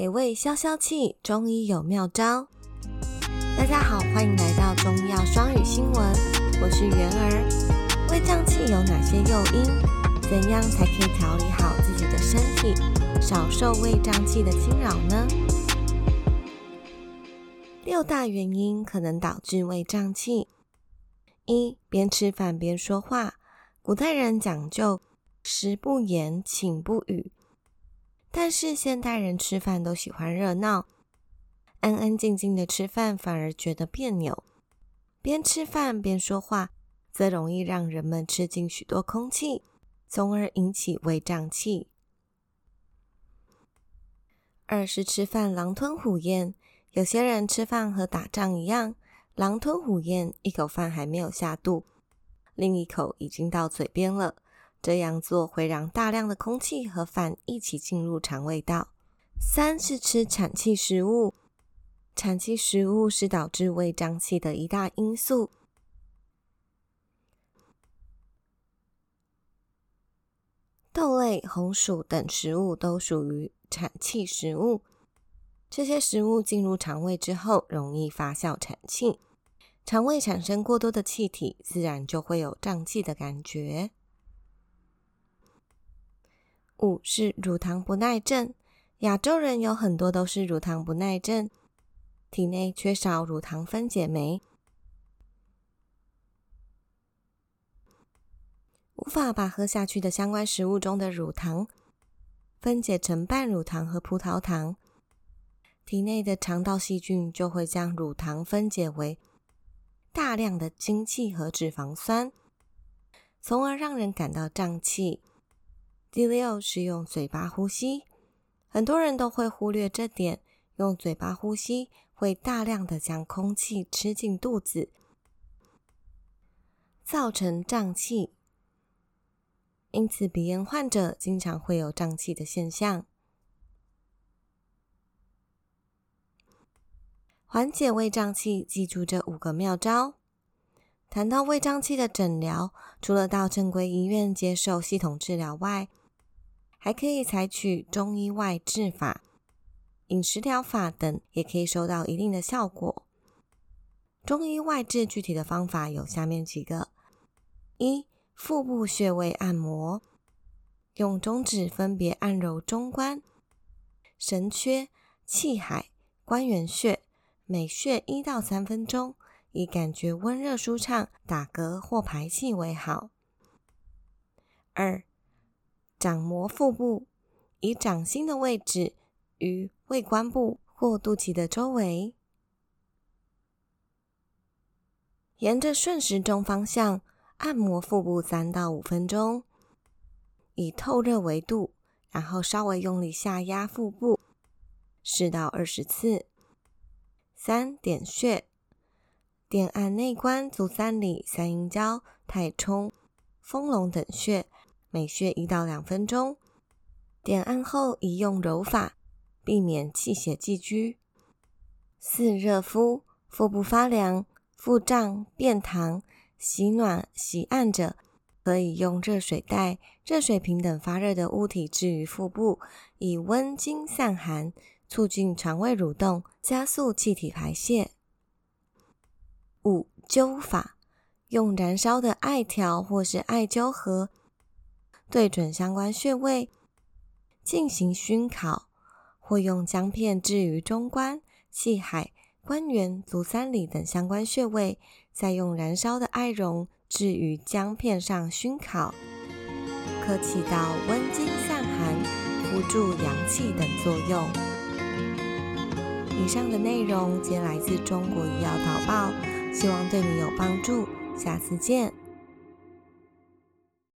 给胃消消气，中医有妙招。大家好，欢迎来到中医药双语新闻，我是元儿。胃胀气有哪些诱因？怎样才可以调理好自己的身体，少受胃胀气的侵扰呢？六大原因可能导致胃胀气：一、边吃饭边说话。古代人讲究食不言，寝不语。但是现代人吃饭都喜欢热闹，安安静静的吃饭反而觉得别扭。边吃饭边说话，则容易让人们吃进许多空气，从而引起胃胀气。二是吃饭狼吞虎咽，有些人吃饭和打仗一样，狼吞虎咽，一口饭还没有下肚，另一口已经到嘴边了。这样做会让大量的空气和饭一起进入肠胃道。三是吃产气食物，产气食物是导致胃胀气的一大因素。豆类、红薯等食物都属于产气食物。这些食物进入肠胃之后，容易发酵产气，肠胃产生过多的气体，自然就会有胀气的感觉。五是乳糖不耐症，亚洲人有很多都是乳糖不耐症，体内缺少乳糖分解酶，无法把喝下去的相关食物中的乳糖分解成半乳糖和葡萄糖，体内的肠道细菌就会将乳糖分解为大量的精气和脂肪酸，从而让人感到胀气。第六是用嘴巴呼吸，很多人都会忽略这点。用嘴巴呼吸会大量的将空气吃进肚子，造成胀气。因此，鼻炎患者经常会有胀气的现象。缓解胃胀气，记住这五个妙招。谈到胃胀气的诊疗，除了到正规医院接受系统治疗外，还可以采取中医外治法、饮食疗法等，也可以收到一定的效果。中医外治具体的方法有下面几个：一、腹部穴位按摩，用中指分别按揉中关、神阙、气海、关元穴，每穴一到三分钟，以感觉温热舒畅、打嗝或排气为好。二、掌摩腹部，以掌心的位置于胃关部或肚脐的周围，沿着顺时钟方向按摩腹部三到五分钟，以透热为度，然后稍微用力下压腹部十到二十次。三点穴，点按内关、足三里、三阴交、太冲、丰隆等穴。每穴一到两分钟，点按后宜用揉法，避免气血积聚。四热敷，腹部发凉、腹胀、便溏、喜暖、喜按者，可以用热水袋、热水瓶等发热的物体置于腹部，以温经散寒，促进肠胃蠕动，加速气体排泄。五灸法，用燃烧的艾条或是艾灸盒。对准相关穴位进行熏烤，或用姜片置于中关、气海、关元、足三里等相关穴位，再用燃烧的艾绒置于姜片上熏烤，可起到温经散寒、扶助阳气等作用。以上的内容皆来自中国医药导报，希望对你有帮助。下次见。